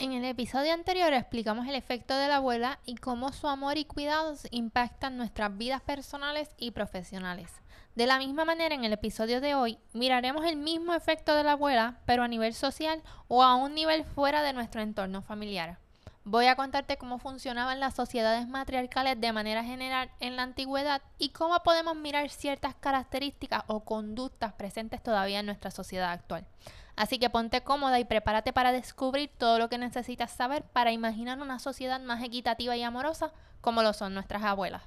En el episodio anterior explicamos el efecto de la abuela y cómo su amor y cuidados impactan nuestras vidas personales y profesionales. De la misma manera, en el episodio de hoy miraremos el mismo efecto de la abuela, pero a nivel social o a un nivel fuera de nuestro entorno familiar. Voy a contarte cómo funcionaban las sociedades matriarcales de manera general en la antigüedad y cómo podemos mirar ciertas características o conductas presentes todavía en nuestra sociedad actual. Así que ponte cómoda y prepárate para descubrir todo lo que necesitas saber para imaginar una sociedad más equitativa y amorosa como lo son nuestras abuelas.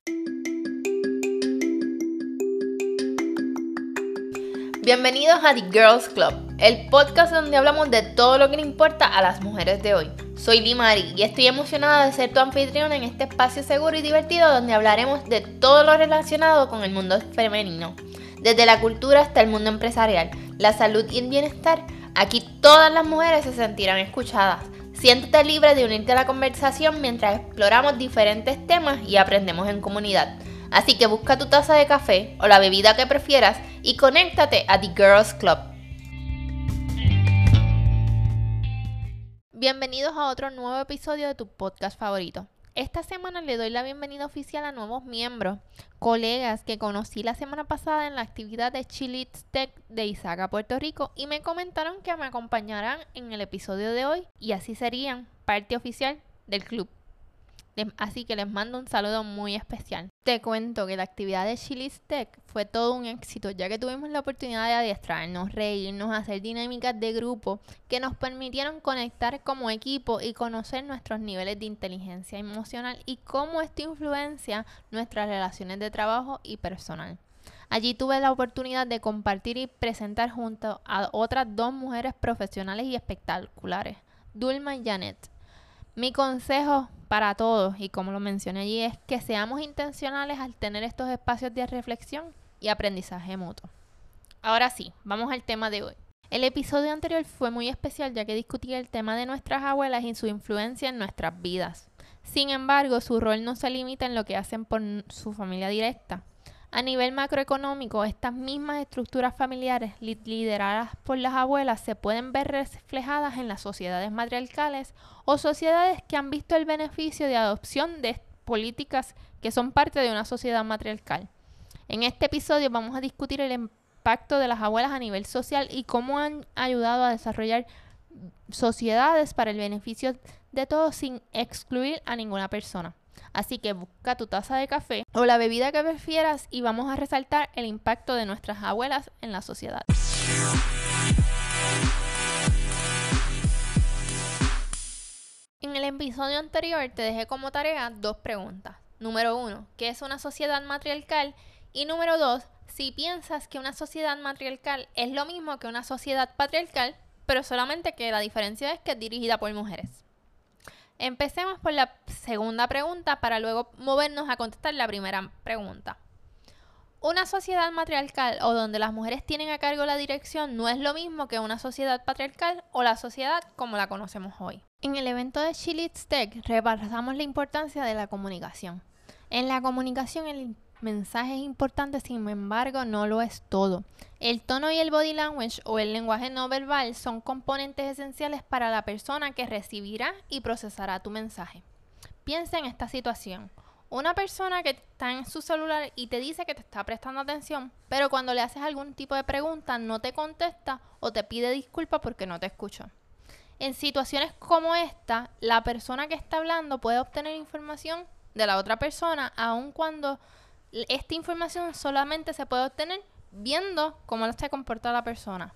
Bienvenidos a The Girls Club, el podcast donde hablamos de todo lo que le importa a las mujeres de hoy. Soy Limari y estoy emocionada de ser tu anfitriona en este espacio seguro y divertido donde hablaremos de todo lo relacionado con el mundo femenino, desde la cultura hasta el mundo empresarial, la salud y el bienestar Aquí todas las mujeres se sentirán escuchadas. Siéntete libre de unirte a la conversación mientras exploramos diferentes temas y aprendemos en comunidad. Así que busca tu taza de café o la bebida que prefieras y conéctate a The Girls Club. Bienvenidos a otro nuevo episodio de tu podcast favorito. Esta semana le doy la bienvenida oficial a nuevos miembros, colegas que conocí la semana pasada en la actividad de Chilitz Tech de Isaga, Puerto Rico, y me comentaron que me acompañarán en el episodio de hoy y así serían parte oficial del club. Así que les mando un saludo muy especial. Te cuento que la actividad de Chili's Tech fue todo un éxito, ya que tuvimos la oportunidad de adiestrarnos, reírnos, hacer dinámicas de grupo que nos permitieron conectar como equipo y conocer nuestros niveles de inteligencia emocional y cómo esto influencia nuestras relaciones de trabajo y personal. Allí tuve la oportunidad de compartir y presentar junto a otras dos mujeres profesionales y espectaculares, Dulma y Janet. Mi consejo para todos, y como lo mencioné allí, es que seamos intencionales al tener estos espacios de reflexión y aprendizaje mutuo. Ahora sí, vamos al tema de hoy. El episodio anterior fue muy especial ya que discutí el tema de nuestras abuelas y su influencia en nuestras vidas. Sin embargo, su rol no se limita en lo que hacen por su familia directa. A nivel macroeconómico, estas mismas estructuras familiares lideradas por las abuelas se pueden ver reflejadas en las sociedades matriarcales o sociedades que han visto el beneficio de adopción de políticas que son parte de una sociedad matriarcal. En este episodio vamos a discutir el impacto de las abuelas a nivel social y cómo han ayudado a desarrollar sociedades para el beneficio de todos sin excluir a ninguna persona. Así que busca tu taza de café o la bebida que prefieras y vamos a resaltar el impacto de nuestras abuelas en la sociedad. En el episodio anterior te dejé como tarea dos preguntas. Número uno, ¿qué es una sociedad matriarcal? Y número dos, si piensas que una sociedad matriarcal es lo mismo que una sociedad patriarcal, pero solamente que la diferencia es que es dirigida por mujeres. Empecemos por la segunda pregunta para luego movernos a contestar la primera pregunta. Una sociedad matriarcal o donde las mujeres tienen a cargo la dirección no es lo mismo que una sociedad patriarcal o la sociedad como la conocemos hoy. En el evento de Chilitz Tech repasamos la importancia de la comunicación. En la comunicación el mensaje es importante, sin embargo, no lo es todo. El tono y el body language o el lenguaje no verbal son componentes esenciales para la persona que recibirá y procesará tu mensaje. Piensa en esta situación. Una persona que está en su celular y te dice que te está prestando atención, pero cuando le haces algún tipo de pregunta no te contesta o te pide disculpas porque no te escuchó. En situaciones como esta, la persona que está hablando puede obtener información de la otra persona, aun cuando esta información solamente se puede obtener viendo cómo se comporta la persona.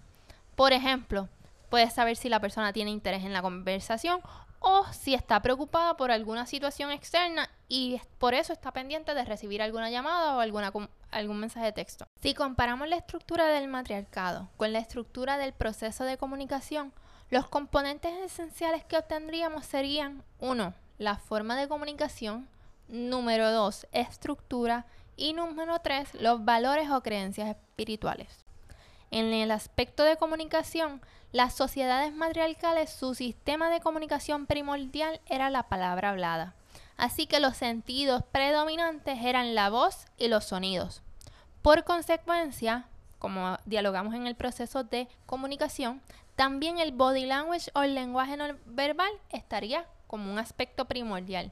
Por ejemplo, puedes saber si la persona tiene interés en la conversación o si está preocupada por alguna situación externa y por eso está pendiente de recibir alguna llamada o algún mensaje de texto. Si comparamos la estructura del matriarcado con la estructura del proceso de comunicación, los componentes esenciales que obtendríamos serían 1. La forma de comunicación, número 2. Estructura y número 3, los valores o creencias espirituales. En el aspecto de comunicación, las sociedades matriarcales, su sistema de comunicación primordial era la palabra hablada. Así que los sentidos predominantes eran la voz y los sonidos. Por consecuencia, como dialogamos en el proceso de comunicación, También el body language o el lenguaje no verbal estaría como un aspecto primordial.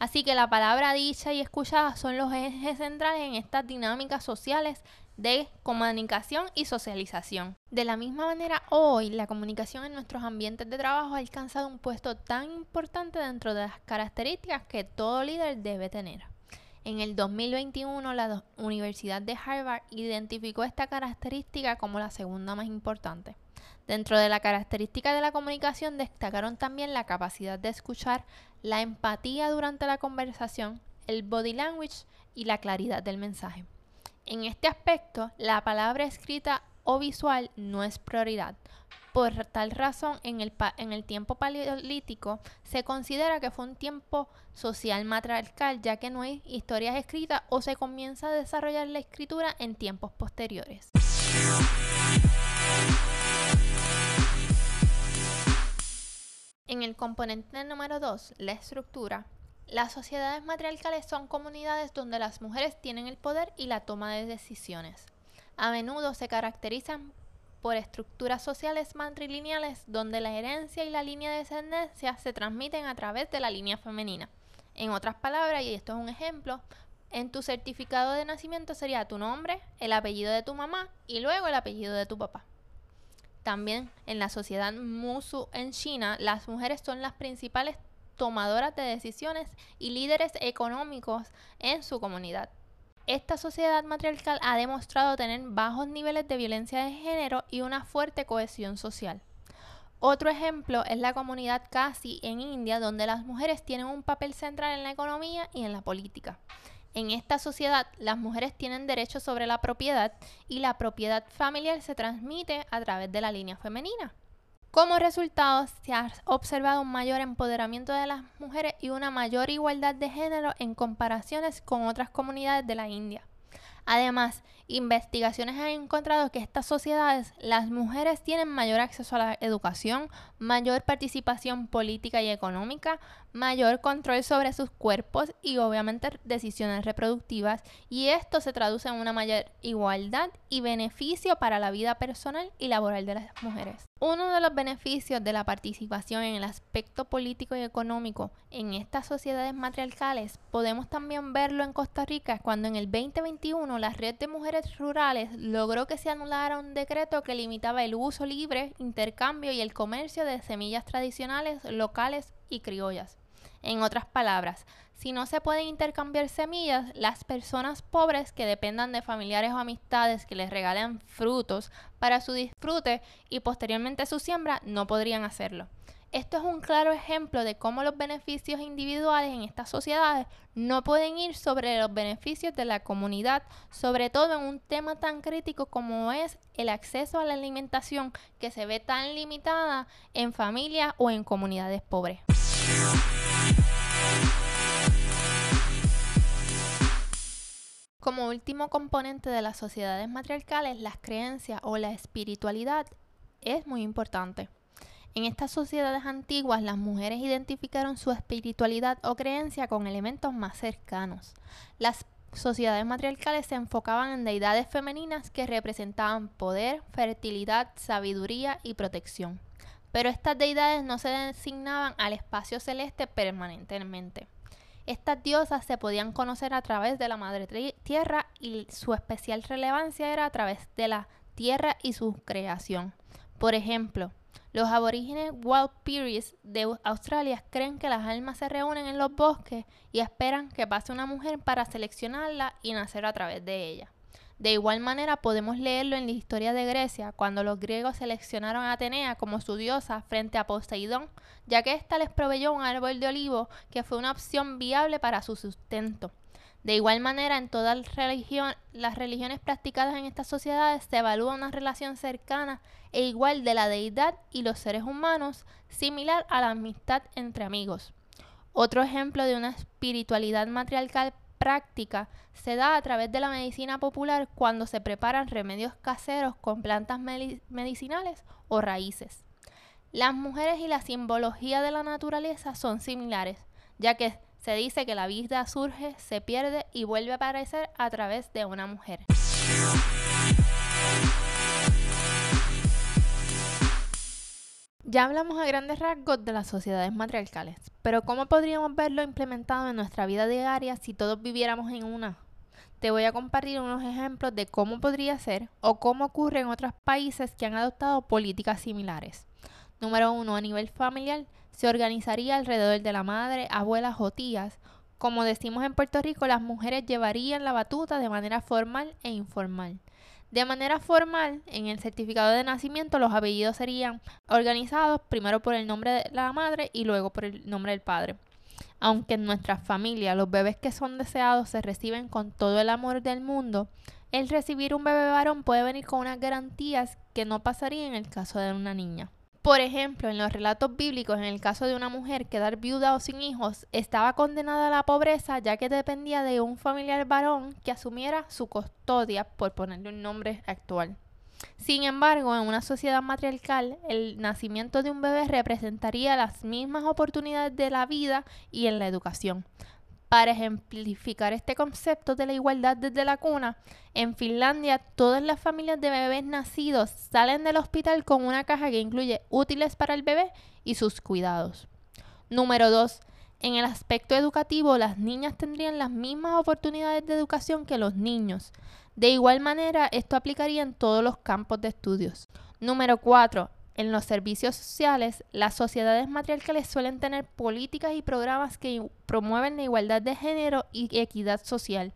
Así que la palabra dicha y escuchada son los ejes centrales en estas dinámicas sociales de comunicación y socialización. De la misma manera, hoy la comunicación en nuestros ambientes de trabajo ha alcanzado un puesto tan importante dentro de las características que todo líder debe tener. En el 2021, la Universidad de Harvard identificó esta característica como la segunda más importante. Dentro de la característica de la comunicación destacaron también la capacidad de escuchar, la empatía durante la conversación, el body language y la claridad del mensaje. En este aspecto, la palabra escrita o visual no es prioridad. Por tal razón, en el, en el tiempo paleolítico se considera que fue un tiempo social matriarcal, ya que no hay historias escritas o se comienza a desarrollar la escritura en tiempos posteriores. En el componente número 2, la estructura, las sociedades matriarcales son comunidades donde las mujeres tienen el poder y la toma de decisiones. A menudo se caracterizan por estructuras sociales matrilineales donde la herencia y la línea de descendencia se transmiten a través de la línea femenina. En otras palabras, y esto es un ejemplo, en tu certificado de nacimiento sería tu nombre, el apellido de tu mamá y luego el apellido de tu papá. También en la sociedad Musu en China, las mujeres son las principales tomadoras de decisiones y líderes económicos en su comunidad. Esta sociedad matriarcal ha demostrado tener bajos niveles de violencia de género y una fuerte cohesión social. Otro ejemplo es la comunidad Kasi en India, donde las mujeres tienen un papel central en la economía y en la política. En esta sociedad, las mujeres tienen derechos sobre la propiedad y la propiedad familiar se transmite a través de la línea femenina. Como resultado, se ha observado un mayor empoderamiento de las mujeres y una mayor igualdad de género en comparaciones con otras comunidades de la India. Además, investigaciones han encontrado que estas sociedades, las mujeres tienen mayor acceso a la educación, mayor participación política y económica, mayor control sobre sus cuerpos y obviamente decisiones reproductivas y esto se traduce en una mayor igualdad y beneficio para la vida personal y laboral de las mujeres. Uno de los beneficios de la participación en el aspecto político y económico en estas sociedades matriarcales podemos también verlo en Costa Rica cuando en el 2021 la red de mujeres rurales logró que se anulara un decreto que limitaba el uso libre, intercambio y el comercio de semillas tradicionales, locales y criollas. En otras palabras, si no se pueden intercambiar semillas, las personas pobres que dependan de familiares o amistades que les regalen frutos para su disfrute y posteriormente su siembra no podrían hacerlo. Esto es un claro ejemplo de cómo los beneficios individuales en estas sociedades no pueden ir sobre los beneficios de la comunidad, sobre todo en un tema tan crítico como es el acceso a la alimentación que se ve tan limitada en familias o en comunidades pobres. Como último componente de las sociedades matriarcales, las creencias o la espiritualidad es muy importante. En estas sociedades antiguas, las mujeres identificaron su espiritualidad o creencia con elementos más cercanos. Las sociedades matriarcales se enfocaban en deidades femeninas que representaban poder, fertilidad, sabiduría y protección. Pero estas deidades no se designaban al espacio celeste permanentemente. Estas diosas se podían conocer a través de la madre tierra y su especial relevancia era a través de la tierra y su creación. Por ejemplo, los aborígenes Walpiris de Australia creen que las almas se reúnen en los bosques y esperan que pase una mujer para seleccionarla y nacer a través de ella. De igual manera podemos leerlo en la historia de Grecia, cuando los griegos seleccionaron a Atenea como su diosa frente a Poseidón, ya que ésta les proveyó un árbol de olivo que fue una opción viable para su sustento. De igual manera, en todas las religiones practicadas en estas sociedades se evalúa una relación cercana e igual de la deidad y los seres humanos, similar a la amistad entre amigos. Otro ejemplo de una espiritualidad matriarcal práctica se da a través de la medicina popular cuando se preparan remedios caseros con plantas medicinales o raíces. Las mujeres y la simbología de la naturaleza son similares, ya que se dice que la vida surge, se pierde y vuelve a aparecer a través de una mujer. Ya hablamos a grandes rasgos de las sociedades matriarcales, pero ¿cómo podríamos verlo implementado en nuestra vida diaria si todos viviéramos en una? Te voy a compartir unos ejemplos de cómo podría ser o cómo ocurre en otros países que han adoptado políticas similares. Número uno, a nivel familiar, se organizaría alrededor de la madre, abuelas o tías. Como decimos en Puerto Rico, las mujeres llevarían la batuta de manera formal e informal. De manera formal, en el certificado de nacimiento los apellidos serían organizados primero por el nombre de la madre y luego por el nombre del padre. Aunque en nuestra familia los bebés que son deseados se reciben con todo el amor del mundo, el recibir un bebé varón puede venir con unas garantías que no pasaría en el caso de una niña. Por ejemplo, en los relatos bíblicos, en el caso de una mujer quedar viuda o sin hijos, estaba condenada a la pobreza ya que dependía de un familiar varón que asumiera su custodia, por ponerle un nombre actual. Sin embargo, en una sociedad matriarcal, el nacimiento de un bebé representaría las mismas oportunidades de la vida y en la educación. Para ejemplificar este concepto de la igualdad desde la cuna, en Finlandia todas las familias de bebés nacidos salen del hospital con una caja que incluye útiles para el bebé y sus cuidados. Número 2. En el aspecto educativo, las niñas tendrían las mismas oportunidades de educación que los niños. De igual manera, esto aplicaría en todos los campos de estudios. Número 4. En los servicios sociales, las sociedades matriarcales suelen tener políticas y programas que promueven la igualdad de género y equidad social.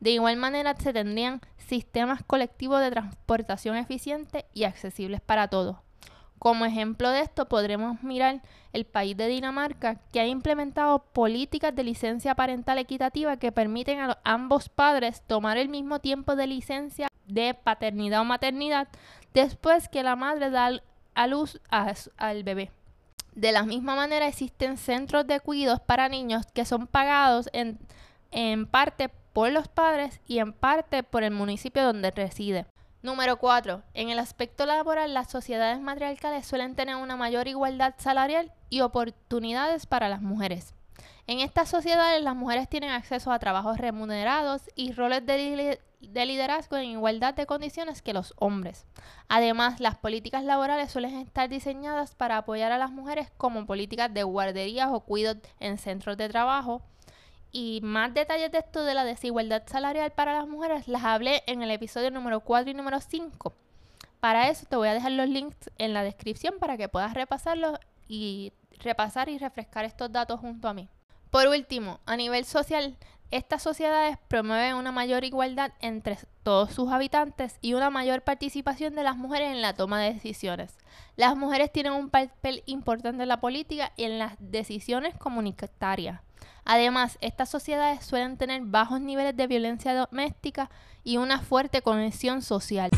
De igual manera, se tendrían sistemas colectivos de transportación eficientes y accesibles para todos. Como ejemplo de esto, podremos mirar el país de Dinamarca, que ha implementado políticas de licencia parental equitativa que permiten a ambos padres tomar el mismo tiempo de licencia de paternidad o maternidad después que la madre da a luz al bebé. De la misma manera existen centros de cuidados para niños que son pagados en, en parte por los padres y en parte por el municipio donde reside. Número 4. En el aspecto laboral, las sociedades matriarcales suelen tener una mayor igualdad salarial y oportunidades para las mujeres. En estas sociedades las mujeres tienen acceso a trabajos remunerados y roles de, liderazgo en igualdad de condiciones que los hombres. Además, las políticas laborales suelen estar diseñadas para apoyar a las mujeres como políticas de guarderías o cuidados en centros de trabajo. Y más detalles de esto de la desigualdad salarial para las mujeres las hablé en el episodio número 4 y número 5. Para eso te voy a dejar los links en la descripción para que puedas repasarlos y repasar y refrescar estos datos junto a mí. Por último, a nivel social, estas sociedades promueven una mayor igualdad entre todos sus habitantes y una mayor participación de las mujeres en la toma de decisiones. Las mujeres tienen un papel importante en la política y en las decisiones comunitarias. Además, estas sociedades suelen tener bajos niveles de violencia doméstica y una fuerte conexión social.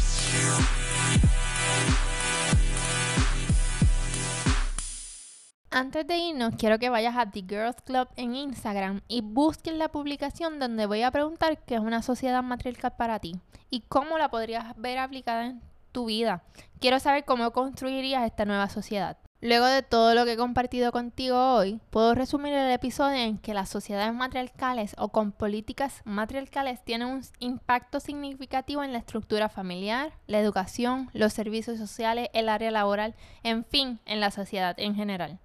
Antes de irnos, quiero que vayas a The Girls Club en Instagram y busques la publicación donde voy a preguntar qué es una sociedad matriarcal para ti y cómo la podrías ver aplicada en tu vida. Quiero saber cómo construirías esta nueva sociedad. Luego de todo lo que he compartido contigo hoy, puedo resumir el episodio en que las sociedades matriarcales o con políticas matriarcales tienen un impacto significativo en la estructura familiar, la educación, los servicios sociales, el área laboral, en fin, en la sociedad en general.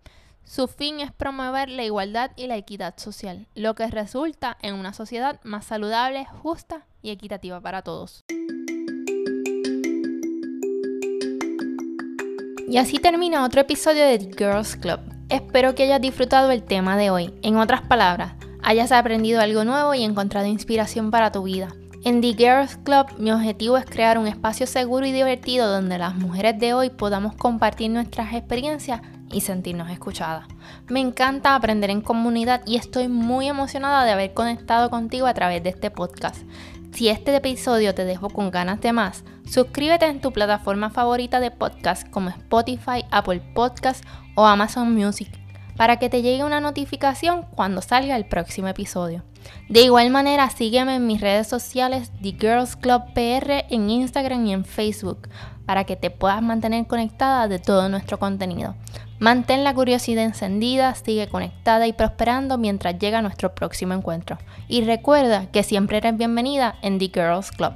Su fin es promover la igualdad y la equidad social, lo que resulta en una sociedad más saludable, justa y equitativa para todos. Y así termina otro episodio de The Girls Club. Espero que hayas disfrutado el tema de hoy. En otras palabras, hayas aprendido algo nuevo y encontrado inspiración para tu vida. En The Girls Club mi objetivo es crear un espacio seguro y divertido donde las mujeres de hoy podamos compartir nuestras experiencias y sentirnos escuchadas. Me encanta aprender en comunidad y estoy muy emocionada de haber conectado contigo a través de este podcast. Si este episodio te dejó con ganas de más, suscríbete en tu plataforma favorita de podcast como Spotify, Apple Podcast o Amazon Music para que te llegue una notificación cuando salga el próximo episodio. De igual manera, sígueme en mis redes sociales The Girls Club PR en Instagram y en Facebook para que te puedas mantener conectada de todo nuestro contenido. Mantén la curiosidad encendida, sigue conectada y prosperando mientras llega nuestro próximo encuentro. Y recuerda que siempre eres bienvenida en The Girls Club.